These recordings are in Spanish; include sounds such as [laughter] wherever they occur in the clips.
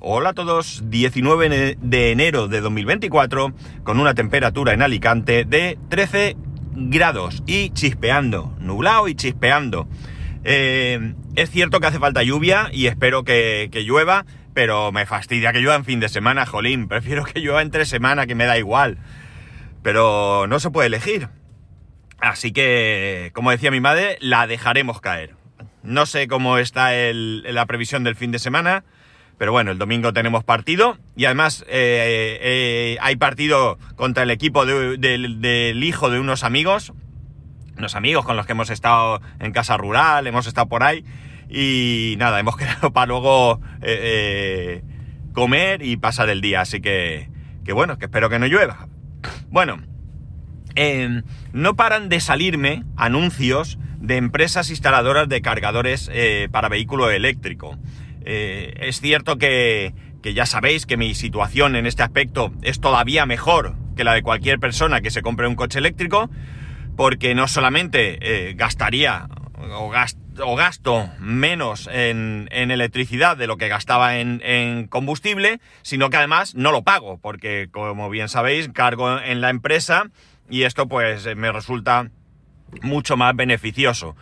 Hola a todos, 19 de enero de 2024 con una temperatura en Alicante de 13 grados y chispeando, nublado y chispeando. Eh, es cierto que hace falta lluvia y espero que, llueva, pero me fastidia que llueva en fin de semana, jolín. [laughs] Prefiero que llueva entre semana, que me da igual. Pero no se puede elegir. Así que, como decía mi madre, la dejaremos caer. No sé cómo está la previsión del fin de semana. Pero bueno, el domingo tenemos partido y además eh, eh, hay partido contra el equipo de, de, del hijo de unos amigos, unos amigos con los que hemos estado en casa rural, hemos estado por ahí y nada, hemos [laughs] quedado para luego eh, comer y pasar el día, así que, que bueno, que espero que no llueva. Bueno, no paran de salirme anuncios de empresas instaladoras de cargadores para vehículo eléctrico. Eh, es cierto que, ya sabéis que mi situación en este aspecto es todavía mejor que la de cualquier persona que se compre un coche eléctrico, porque no solamente eh, gastaría o, gast, o, gasto menos en, en, electricidad de lo que gastaba en, en, combustible, sino que además no lo pago, porque como bien sabéis, cargo en la empresa y esto pues me resulta mucho más beneficioso.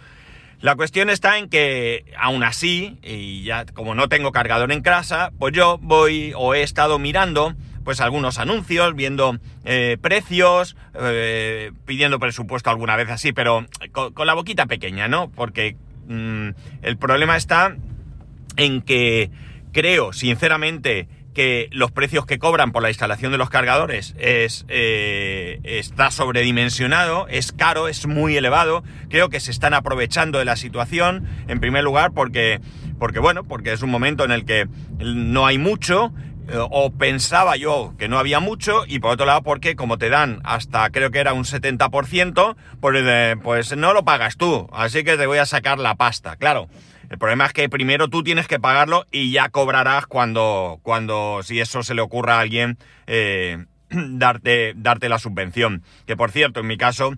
La cuestión está en que, aún así, y ya como no tengo cargador en casa, pues yo voy o he estado mirando pues algunos anuncios, viendo eh, precios, eh, pidiendo presupuesto alguna vez así, pero con, la boquita pequeña, ¿no? Porque mmm, el problema está en que creo, sinceramente, que los precios que cobran por la instalación de los cargadores es, eh, está sobredimensionado, es caro, es muy elevado. Creo que se están aprovechando de la situación, en primer lugar, porque, porque bueno, porque es un momento en el que no hay mucho, eh, o pensaba yo que no había mucho, y por otro lado, porque como te dan hasta creo que era un 70%, pues, eh, pues no lo pagas tú, así que te voy a sacar la pasta, claro. El problema es que primero tú tienes que pagarlo y ya cobrarás cuando, cuando si eso se le ocurra a alguien, eh, [clears throat] darte, darte la subvención. Que por cierto, en mi caso,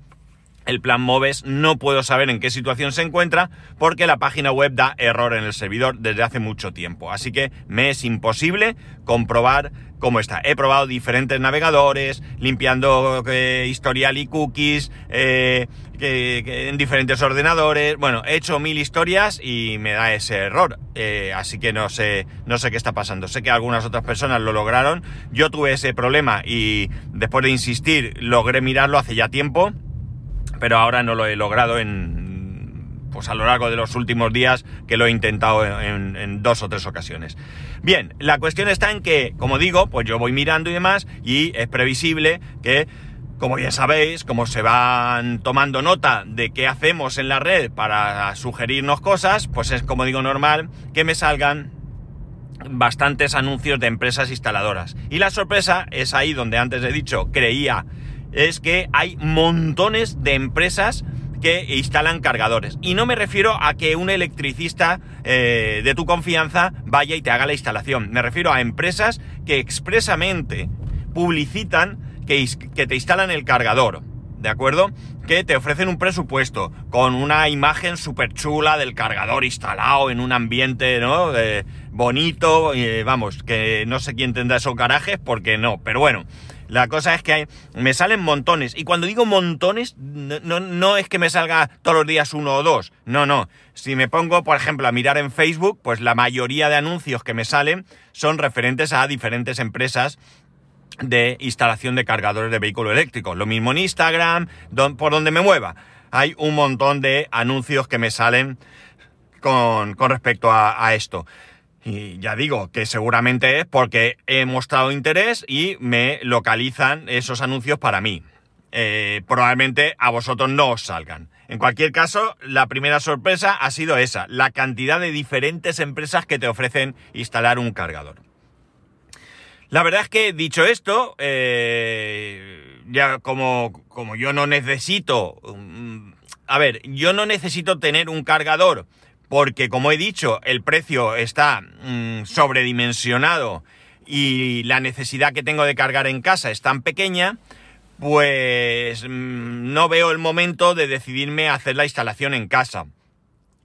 el plan Moves no puedo saber en qué situación se encuentra porque la página web da error en el servidor desde hace mucho tiempo. Así que me es imposible comprobar cómo está. He probado diferentes navegadores, limpiando eh, historial y cookies, eh, en diferentes ordenadores. Bueno, he hecho mil historias y me da ese error. Eh, así que no sé, no sé qué está pasando. Sé que algunas otras personas lo lograron. Yo tuve ese problema y después de insistir logré mirarlo hace ya tiempo pero ahora no lo he logrado en, pues a lo largo de los últimos días que lo he intentado en, dos o tres ocasiones. Bien, la cuestión está en que, como digo, pues yo voy mirando y demás y es previsible que, como bien sabéis, como se van tomando nota de qué hacemos en la red para sugerirnos cosas, pues es como digo normal que me salgan bastantes anuncios de empresas instaladoras. Y la sorpresa es ahí donde antes he dicho creía es que hay montones de empresas que instalan cargadores. Y no me refiero a que un electricista eh, de tu confianza vaya y te haga la instalación. Me refiero a empresas que expresamente publicitan que, que te instalan el cargador. ¿De acuerdo? Que te ofrecen un presupuesto con una imagen súper chula del cargador instalado en un ambiente, ¿no? Eh, bonito, eh, vamos, que no sé quién tendrá esos garajes porque no, pero bueno. La cosa es que me salen montones. Y cuando digo montones, no, es que me salga todos los días uno o dos. No, no. Si me pongo, por ejemplo, a mirar en Facebook, pues la mayoría de anuncios que me salen son referentes a diferentes empresas de instalación de cargadores de vehículo eléctrico. Lo mismo en Instagram, por donde me mueva. Hay un montón de anuncios que me salen con, con respecto a esto. Y ya digo que seguramente es porque he mostrado interés y me localizan esos anuncios para mí. Eh, probablemente a vosotros no os salgan. En cualquier caso, la primera sorpresa ha sido esa, la cantidad de diferentes empresas que te ofrecen instalar un cargador. La verdad es que dicho esto, eh, ya como, como yo no necesito, um, a ver, yo no necesito tener un cargador porque como he dicho, el precio está mmm, sobredimensionado y la necesidad que tengo de cargar en casa es tan pequeña, pues mmm, no veo el momento de decidirme a hacer la instalación en casa.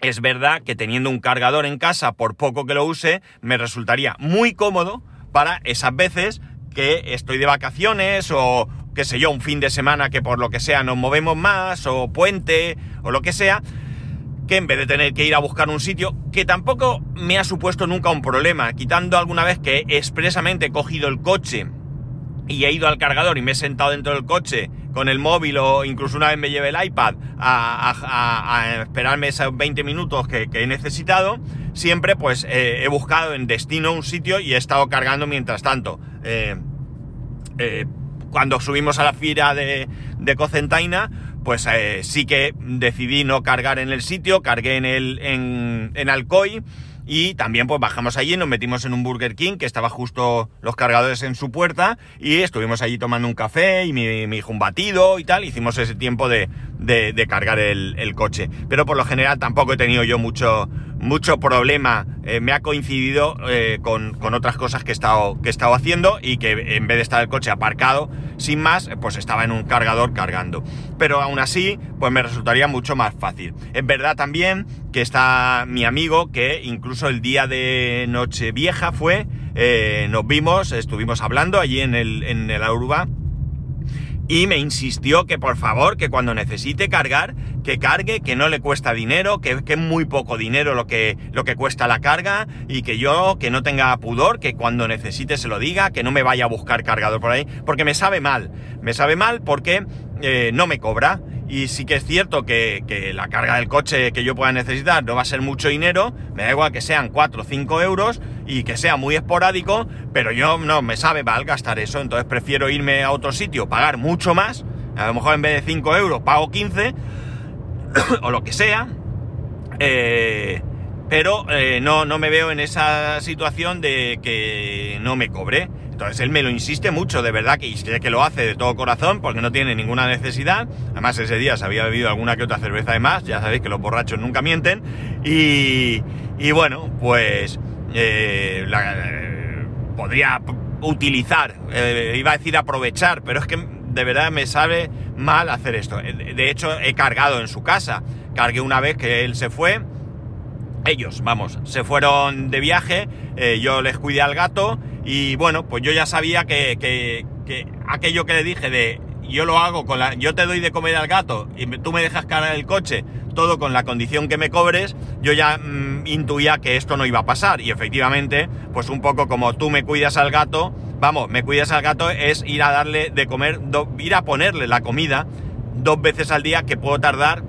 es verdad que teniendo un cargador en casa, por poco que lo use, me resultaría muy cómodo para esas veces que estoy de vacaciones o qué sé yo, un fin de semana que por lo que sea nos movemos más o puente o lo que sea, en vez de tener que ir a buscar un sitio, que tampoco me ha supuesto nunca un problema, quitando alguna vez que expresamente he cogido el coche y he ido al cargador y me he sentado dentro del coche con el móvil o incluso una vez me llevé el iPad a, esperarme esos 20 minutos que, he necesitado, siempre pues eh, he buscado en destino un sitio y he estado cargando mientras tanto. Eh, eh, cuando subimos a la fila de, de Cocentaina, pues sí que decidí no cargar en el sitio, cargué en, el, en, en Alcoy y también pues bajamos allí, nos metimos en un Burger King que estaba justo los cargadores en su puerta y estuvimos allí tomando un café y mi, hijo un batido y tal. Hicimos ese tiempo de, de, cargar el, el, coche. Pero por lo general tampoco he tenido yo mucho, mucho problema. Eh, me ha coincidido eh, con, con, otras cosas que he, estado, que he estado haciendo y que en vez de estar el coche aparcado sin más, pues estaba en un cargador cargando. Pero aún así, pues me resultaría mucho más fácil. Es verdad también que está mi amigo que incluso el día de Nochevieja fue, eh, nos vimos, estuvimos hablando allí en el, en el Aruba y me insistió que por favor, que cuando necesite cargar, que cargue, que no le cuesta dinero, que, es muy poco dinero lo que, lo que cuesta la carga y que yo, que no tenga pudor, que cuando necesite se lo diga, que no me vaya a buscar cargador por ahí, porque me sabe mal, me sabe mal porque eh, no me cobra. Y sí que es cierto que, la carga del coche que yo pueda necesitar no va a ser mucho dinero, me da igual que sean 4 o 5 euros y que sea muy esporádico, pero yo no me sabe mal gastar eso, entonces prefiero irme a otro sitio, pagar mucho más, a lo mejor en vez de 5 euros pago 15 [coughs] o lo que sea, eh, pero eh, no, no me veo en esa situación de que no me cobre. Entonces él me lo insiste mucho, de verdad, que, sé que lo hace de todo corazón porque no tiene ninguna necesidad. Además ese día se había bebido alguna que otra cerveza de más, ya sabéis que los borrachos nunca mienten. Y, bueno, pues eh, podría utilizar, iba a decir aprovechar, pero es que de verdad me sabe mal hacer esto. De hecho, he cargado en su casa. Cargué una vez que él se fue. Ellos, vamos, se fueron de viaje. Eh, yo les cuidé al gato. Y bueno, pues yo ya sabía que, que, que, aquello que le dije de yo lo hago con la. Yo te doy de comer al gato y tú me dejas cargar el coche, todo con la condición que me cobres. Yo ya mm, intuía que esto no iba a pasar. Y efectivamente, pues un poco como tú me cuidas al gato vamos, me cuidas al gato es ir a darle de comer, ir a ponerle la comida dos veces al día que puedo tardar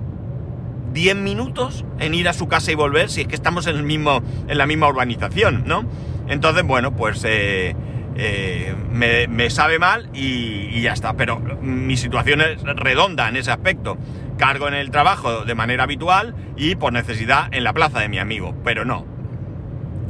10 minutos en ir a su casa y volver si es que estamos en, el mismo, en la misma urbanización, ¿no? Entonces, bueno, pues eh, eh, me, sabe mal y, y, ya está. Pero mi situación es redonda en ese aspecto. Cargo en el trabajo de manera habitual y por necesidad en la plaza de mi amigo, pero no.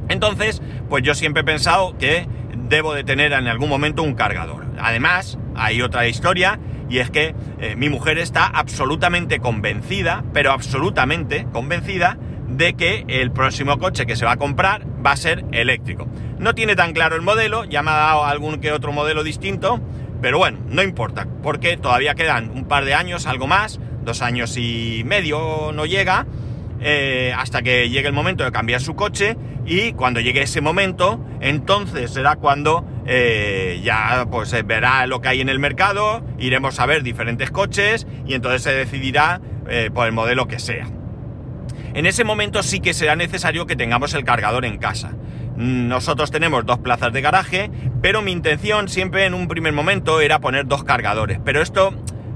Entonces, pues yo siempre he pensado que debo de tener en algún momento un cargador. Además, hay otra historia y es que eh, mi mujer está absolutamente convencida, pero absolutamente convencida de que el próximo coche que se va a comprar va a ser eléctrico. No tiene tan claro el modelo, ya me ha dado algún que otro modelo distinto, pero bueno, no importa, porque todavía quedan un par de años, algo más, dos años y medio no llega, eh, hasta que llegue el momento de cambiar su coche y cuando llegue ese momento, entonces será cuando eh, ya pues verá lo que hay en el mercado, iremos a ver diferentes coches y entonces se decidirá eh, por el modelo que sea. En ese momento sí que será necesario que tengamos el cargador en casa. Nosotros tenemos dos plazas de garaje, pero mi intención siempre en un primer momento era poner dos cargadores. Pero esto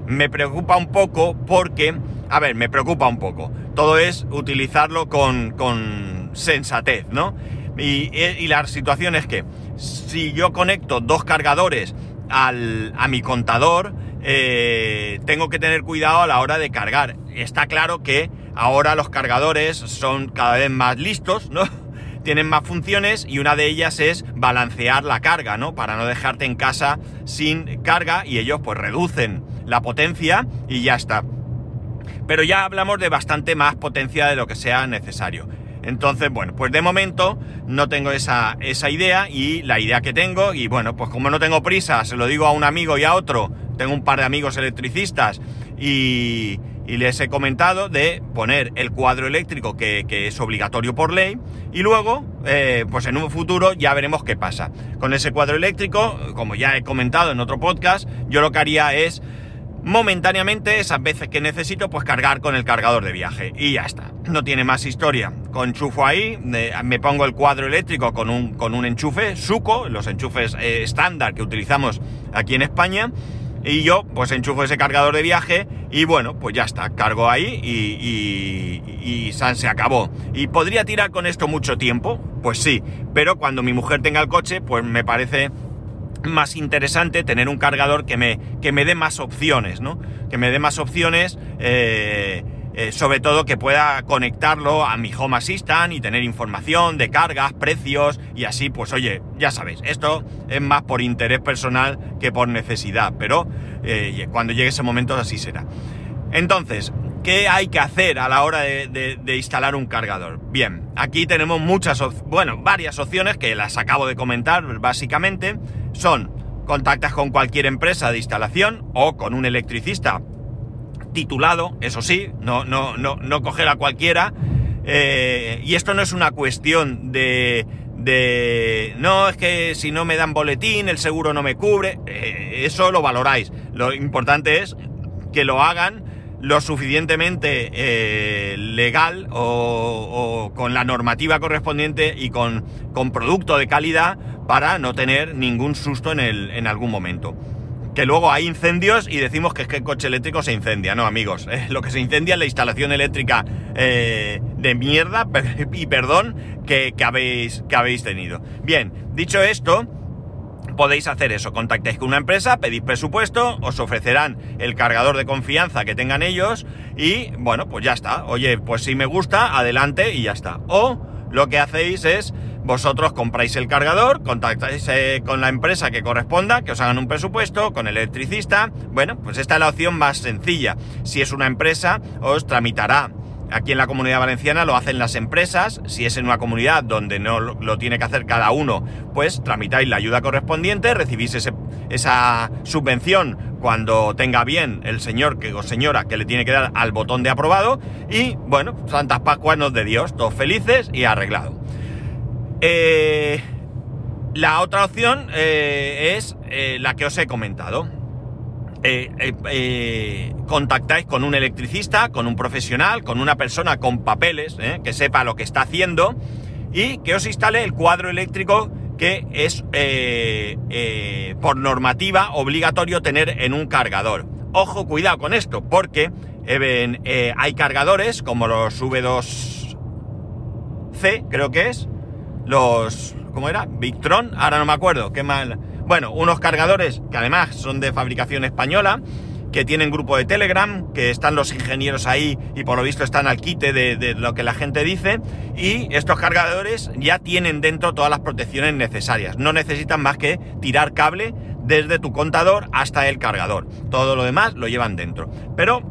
me preocupa un poco porque, a ver, me preocupa un poco. Todo es utilizarlo con, con sensatez, ¿no? Y, la situación es que si yo conecto dos cargadores al, a mi contador, eh, tengo que tener cuidado a la hora de cargar. Está claro que ahora los cargadores son cada vez más listos, ¿no? [laughs] Tienen más funciones y una de ellas es balancear la carga, ¿no? Para no dejarte en casa sin carga y ellos pues reducen la potencia y ya está. Pero ya hablamos de bastante más potencia de lo que sea necesario. Entonces, bueno, pues de momento no tengo esa, esa idea y la idea que tengo, y bueno, pues como no tengo prisa, se lo digo a un amigo y a otro, tengo un par de amigos electricistas y, les he comentado de poner el cuadro eléctrico que, es obligatorio por ley y luego, eh, pues en un futuro ya veremos qué pasa. Con ese cuadro eléctrico, como ya he comentado en otro podcast, yo lo que haría es momentáneamente, esas veces que necesito, pues cargar con el cargador de viaje. Y ya está. No tiene más historia. Conchufo ahí, me pongo el cuadro eléctrico con un, con un enchufe, suco, los enchufes eh, estándar que utilizamos aquí en España. Y yo, pues enchufo ese cargador de viaje y bueno, pues ya está, cargo ahí y, y, se acabó. ¿Y podría tirar con esto mucho tiempo? Pues sí, pero cuando mi mujer tenga el coche, pues me parece más interesante tener un cargador que me, que me dé más opciones, ¿no? Que me dé más opciones, eh, eh, sobre todo que pueda conectarlo a mi Home Assistant y tener información de cargas, precios y así, pues oye, ya sabéis, esto es más por interés personal que por necesidad, pero eh, cuando llegue ese momento así será. Entonces, ¿Qué hay que hacer a la hora de, instalar un cargador? Bien, aquí tenemos muchas, bueno, varias opciones que las acabo de comentar básicamente. Son contactas con cualquier empresa de instalación o con un electricista titulado, eso sí, no, no, no, no coger a cualquiera. Eh, y esto no es una cuestión de, de, no, es que si no me dan boletín, el seguro no me cubre, eh, eso lo valoráis. Lo importante es que lo hagan lo suficientemente eh, legal o, con la normativa correspondiente y con, con, producto de calidad para no tener ningún susto en, el, en algún momento. Que luego hay incendios y decimos que es que el coche eléctrico se incendia, no amigos. Eh, lo que se incendia es la instalación eléctrica eh, de mierda [laughs] y perdón que, que, habéis, que habéis tenido. Bien, dicho esto, podéis hacer eso. Contactéis con una empresa, pedís presupuesto, os ofrecerán el cargador de confianza que tengan ellos y bueno, pues ya está. Oye, pues si me gusta, adelante y ya está. O lo que hacéis es vosotros compráis el cargador, contactáis eh, con la empresa que corresponda, que os hagan un presupuesto, con el electricista. Bueno, pues esta es la opción más sencilla. Si es una empresa, os tramitará Aquí en la comunidad valenciana lo hacen las empresas, si es en una comunidad donde no lo, tiene que hacer cada uno, pues tramitáis la ayuda correspondiente, recibís esa subvención cuando tenga bien el señor que, o señora que le tiene que dar al botón de aprobado y bueno, Santas Pascuas nos de Dios, todos felices y arreglado. Eh, la otra opción eh, es eh, la que os he comentado contactáis con un electricista, con un profesional, con una persona con papeles, que sepa lo que está haciendo y que os instale el cuadro eléctrico que es por normativa obligatorio tener en un cargador. Ojo, cuidado con esto, porque hay cargadores como los V2C, creo que es, los, ¿cómo era? Victron, ahora no me acuerdo, qué mal bueno, unos cargadores que además son de fabricación española, que tienen grupo de Telegram, que están los ingenieros ahí y por lo visto están al quite de, lo que la gente dice. Y estos cargadores ya tienen dentro todas las protecciones necesarias. No necesitan más que tirar cable desde tu contador hasta el cargador. Todo lo demás lo llevan dentro. Pero,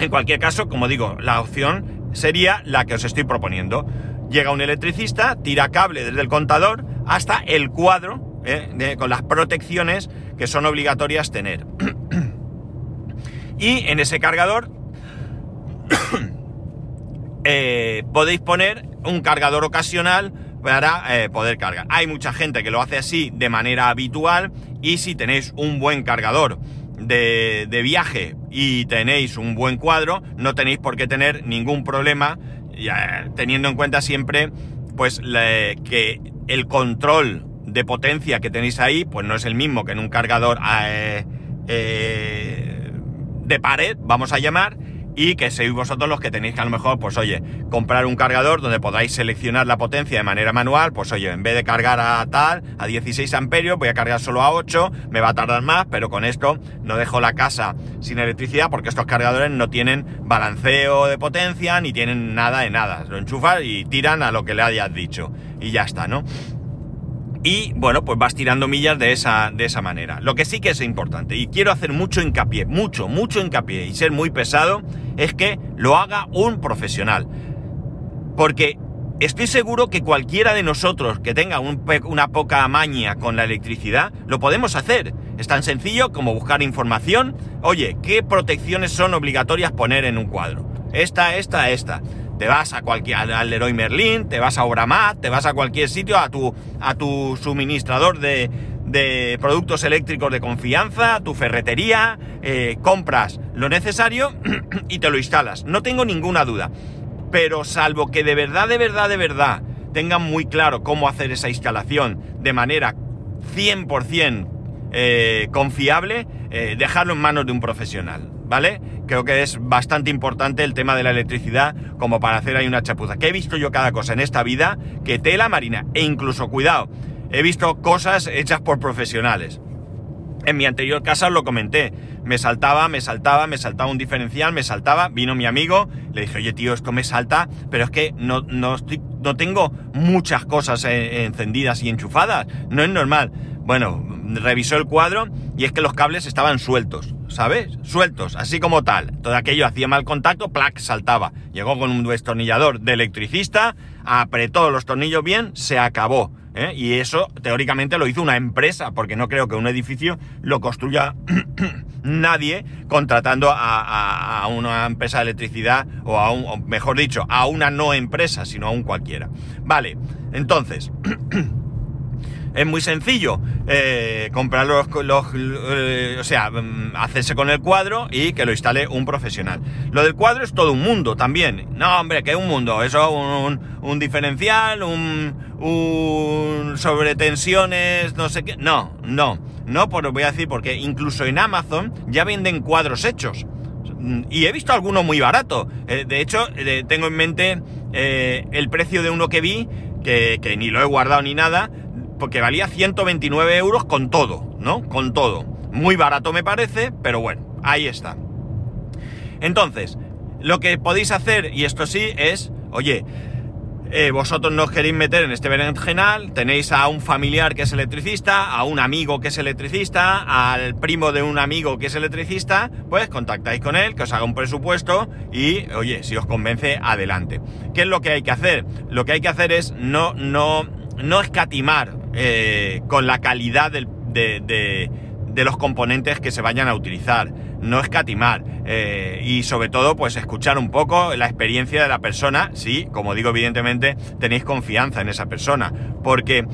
en cualquier caso, como digo, la opción sería la que os estoy proponiendo. Llega un electricista, tira cable desde el contador hasta el cuadro ¿eh? con las protecciones que son obligatorias tener. [clears throat] y en ese cargador [clears throat] eh, podéis poner un cargador ocasional para eh, poder cargar. Hay mucha gente que lo hace así de manera habitual y si tenéis un buen cargador de, viaje y tenéis un buen cuadro, no tenéis por qué tener ningún problema, teniendo en cuenta siempre pues que el control de potencia que tenéis ahí, pues no es el mismo que en un cargador eh, eh, de pared, vamos a llamar, y que sois vosotros los que tenéis que a lo mejor, pues oye, comprar un cargador donde podáis seleccionar la potencia de manera manual, pues oye, en vez de cargar a tal, a 16 amperios, voy a cargar solo a 8, me va a tardar más, pero con esto no dejo la casa sin electricidad porque estos cargadores no tienen balanceo de potencia ni tienen nada de nada. Lo enchufas y tiran a lo que le hayas dicho y ya está, ¿no? Y bueno, pues vas tirando millas de esa, de esa manera. Lo que sí que es importante, y quiero hacer mucho hincapié, mucho, mucho hincapié, y ser muy pesado, es que lo haga un profesional. Porque estoy seguro que cualquiera de nosotros que tenga una poca maña con la electricidad, lo podemos hacer. Es tan sencillo como buscar información. Oye, ¿qué protecciones son obligatorias poner en un cuadro? Esta, esta, esta. Te vas a cualquier, al Leroy Merlin, te vas a Obramat, te vas a cualquier sitio, a tu, a tu suministrador de, de productos eléctricos de confianza, tu ferretería, eh, compras lo necesario [clears throat] y te lo instalas. No tengo ninguna duda. Pero salvo que de verdad, de verdad, de verdad tengan muy claro cómo hacer esa instalación de manera 100% eh, confiable, eh, dejarlo en manos de un profesional, ¿vale? Creo que es bastante importante el tema de la electricidad como para hacer ahí una chapuza. Que he visto yo cada cosa en esta vida que tela marina e incluso, cuidado, he visto cosas hechas por profesionales. En mi anterior casa os lo comenté. Me saltaba, me saltaba, me saltaba un diferencial, me saltaba. Vino mi amigo, le dije, oye tío, esto me salta, pero es que no, no, tengo muchas cosas eh, encendidas y enchufadas. No es normal. Bueno, revisó el cuadro y es que los cables estaban sueltos, ¿sabes? Sueltos, así como tal. Todo aquello hacía mal contacto, plac, saltaba. Llegó con un destornillador de electricista, apretó los tornillos bien, se acabó. ¿eh? Y eso teóricamente lo hizo una empresa, porque no creo que un edificio lo construya [clears throat] nadie contratando a, una empresa de electricidad o a un, mejor dicho, a una no empresa, sino a un cualquiera. Vale, entonces... [clears throat] es muy sencillo. Eh, comprar los, eh, o sea, mm, hacerse con el cuadro y que lo instale un profesional. Lo del cuadro es todo un mundo también. No, hombre, que es un mundo. Eso, un, un diferencial, un, un sobre tensiones, no sé qué. No, no, no, pues voy a decir porque incluso en Amazon ya venden cuadros hechos. Y he visto alguno muy barato. Eh, de hecho, tengo en mente el precio de uno que vi, que ni lo he guardado ni nada, porque valía 129 euros con todo, ¿no? Con todo. Muy barato me parece, pero bueno, ahí está. Entonces, lo que podéis hacer, y esto sí, es, oye, eh, vosotros no os queréis meter en este berenjenal, tenéis a un familiar que es electricista, a un amigo que es electricista, al primo de un amigo que es electricista, pues contactáis con él, que os haga un presupuesto y, oye, si os convence, adelante. ¿Qué es lo que hay que hacer? Lo que hay que hacer es no, no, no escatimar eh, con la calidad de, los componentes que se vayan a utilizar, no escatimar eh, y sobre todo pues escuchar un poco la experiencia de la persona, si, como digo evidentemente, tenéis confianza en esa persona, porque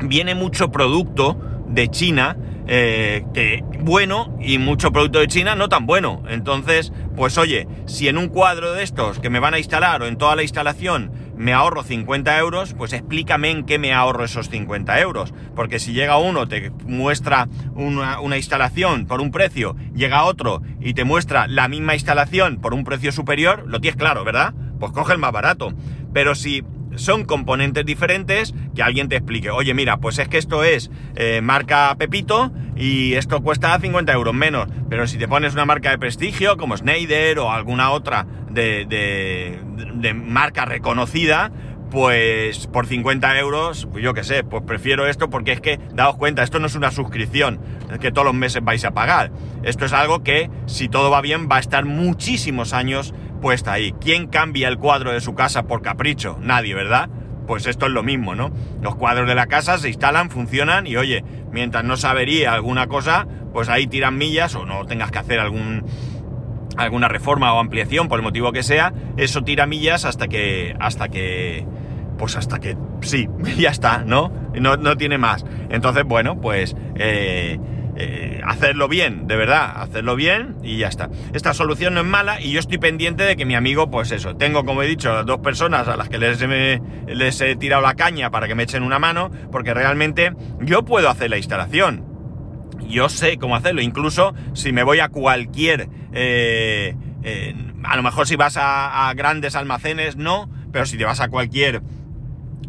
viene mucho producto de China eh, que bueno y mucho producto de China no tan bueno. Entonces, pues oye, si en un cuadro de estos que me van a instalar o en toda la instalación me ahorro 50 euros, pues explícame en qué me ahorro esos 50 euros. Porque si llega uno, te muestra una, instalación por un precio, llega otro y te muestra la misma instalación por un precio superior, lo tienes claro, ¿verdad? Pues coge el más barato. Pero si son componentes diferentes, que alguien te explique, oye, mira, pues es que esto es eh, marca Pepito y esto cuesta 50 euros menos, pero si te pones una marca de prestigio como Schneider o alguna otra de, marca reconocida, pues por 50 euros, pues yo qué sé, pues prefiero esto porque es que, daos cuenta, esto no es una suscripción que todos los meses vais a pagar. Esto es algo que, si todo va bien, va a estar muchísimos años puesta ahí. ¿Quién cambia el cuadro de su casa por capricho? Nadie, ¿verdad? Pues esto es lo mismo, ¿no? Los cuadros de la casa se instalan, funcionan y oye, mientras no sabería alguna cosa, pues ahí tiran millas o no tengas que hacer algún alguna reforma o ampliación por el motivo que sea, eso tira millas hasta que hasta que pues hasta que sí, [laughs] ya está, ¿no? No, no tiene más. Entonces, bueno, pues eh, eh, hacerlo bien, de verdad, hacerlo bien y ya está. Esta solución no es mala y yo estoy pendiente de que mi amigo, pues eso, tengo como he dicho dos personas a las que les, les he tirado la caña para que me echen una mano, porque realmente yo puedo hacer la instalación. Yo sé cómo hacerlo, incluso si me voy a cualquier... Eh, a lo mejor si vas a grandes almacenes, no, pero si te vas a cualquier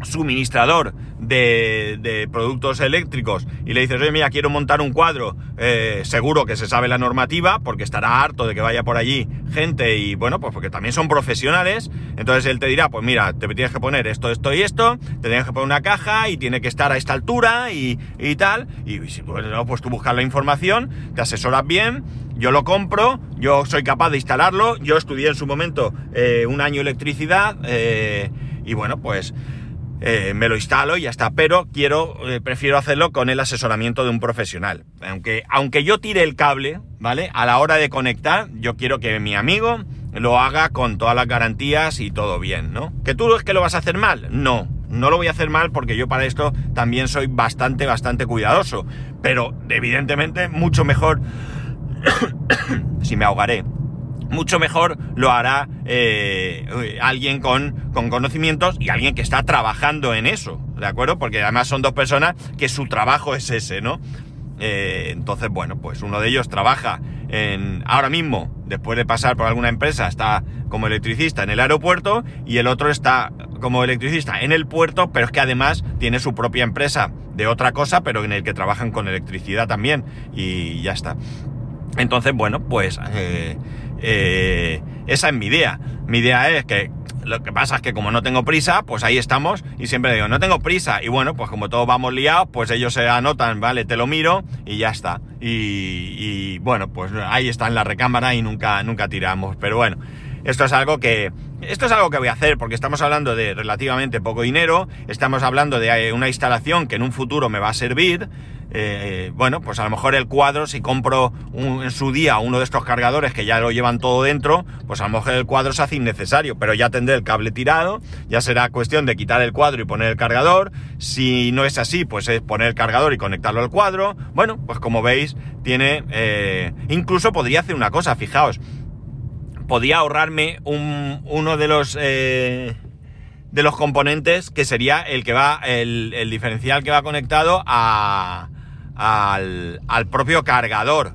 suministrador de, productos eléctricos y le dices, oye, mira, quiero montar un cuadro, eh, seguro que se sabe la normativa, porque estará harto de que vaya por allí gente y bueno, pues porque también son profesionales, entonces él te dirá, pues mira, te tienes que poner esto, esto y esto, te tienes que poner una caja y tiene que estar a esta altura y, tal, y, si bueno, pues tú buscas la información, te asesoras bien, yo lo compro, yo soy capaz de instalarlo, yo estudié en su momento eh, un año electricidad, eh, y bueno, pues eh, me lo instalo y ya está. Pero quiero, eh, prefiero hacerlo con el asesoramiento de un profesional. Aunque, aunque yo tire el cable, ¿vale? A la hora de conectar, yo quiero que mi amigo lo haga con todas las garantías y todo bien, ¿no? ¿Que tú es que lo vas a hacer mal? No, no lo voy a hacer mal porque yo para esto también soy bastante, bastante cuidadoso. Pero evidentemente mucho mejor... [coughs] si me ahogaré mucho mejor lo hará eh, alguien con, con, conocimientos y alguien que está trabajando en eso, ¿de acuerdo? Porque además son dos personas que su trabajo es ese, ¿no? Eh, entonces, bueno, pues uno de ellos trabaja en, ahora mismo, después de pasar por alguna empresa, está como electricista en el aeropuerto y el otro está como electricista en el puerto, pero es que además tiene su propia empresa de otra cosa, pero en el que trabajan con electricidad también y ya está. Entonces, bueno, pues eh, eh, esa es mi idea. Mi idea es que lo que pasa es que como no tengo prisa, pues ahí estamos y siempre digo, no tengo prisa. Y bueno, pues como todos vamos liados, pues ellos se anotan, vale, te lo miro y ya está. Y, bueno, pues ahí está en la recámara y nunca, nunca tiramos. Pero bueno, esto es algo que, esto es algo que voy a hacer porque estamos hablando de relativamente poco dinero, estamos hablando de una instalación que en un futuro me va a servir. Eh, bueno, pues a lo mejor el cuadro, si compro en su día uno de estos cargadores que ya lo llevan todo dentro, pues a lo mejor el cuadro se hace innecesario, pero ya tendré el cable tirado, ya será cuestión de quitar el cuadro y poner el cargador. Si no es así, pues es poner el cargador y conectarlo al cuadro. Bueno, pues como veis, tiene... Eh, incluso podría hacer una cosa, fijaos, podía ahorrarme un, uno de los... Eh, de los componentes que sería el que va, el, el diferencial que va conectado a, al, al propio cargador.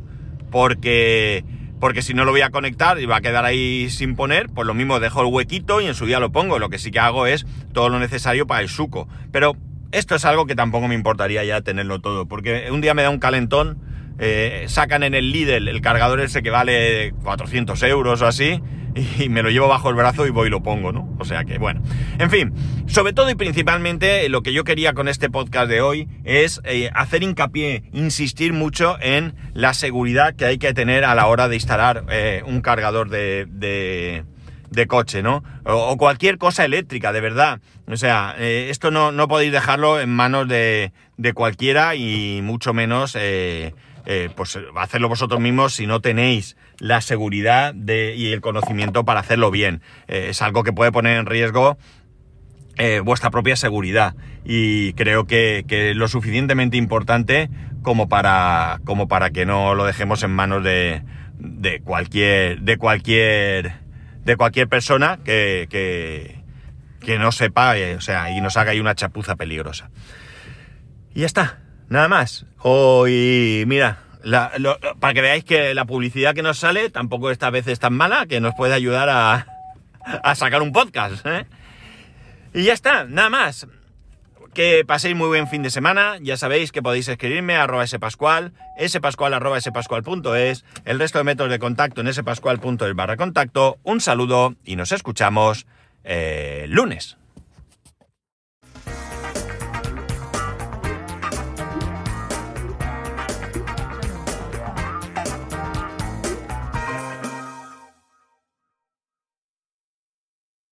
Porque, porque si no lo voy a conectar y va a quedar ahí sin poner, pues lo mismo dejo el huequito y en su día lo pongo. Lo que sí que hago es todo lo necesario para el suco. Pero esto es algo que tampoco me importaría ya tenerlo todo. Porque un día me da un calentón. Eh, sacan en el Lidl el cargador ese que vale 400 euros o así y me lo llevo bajo el brazo y voy y lo pongo, ¿no? O sea que, bueno. En fin, sobre todo y principalmente lo que yo quería con este podcast de hoy es eh, hacer hincapié, insistir mucho en la seguridad que hay que tener a la hora de instalar eh, un cargador de, de, coche, ¿no? O, cualquier cosa eléctrica, de verdad. O sea, esto no, no podéis dejarlo en manos de, de cualquiera y mucho menos... pues hacerlo vosotros mismos si no tenéis la seguridad de, y el conocimiento para hacerlo bien. Eh, es algo que puede poner en riesgo eh, vuestra propia seguridad. Y creo que, es lo suficientemente importante como para, como para que no lo dejemos en manos de, de cualquier de cualquier de cualquier persona que, que, que no sepa o sea y nos haga ahí una chapuza peligrosa. Y ya está Nada más. Hoy, mira, para que veáis que la publicidad que nos sale tampoco esta vez es tan mala, que nos puede ayudar a, [laughs] a sacar un podcast. ¿eh? Y ya está, nada más. Que paséis muy buen fin de semana. Ya sabéis que podéis escribirme a arroba spascual, spascual arroba spascual.es, el resto de métodos de contacto en spascual.es barra contacto. Un saludo y nos escuchamos eh, lunes.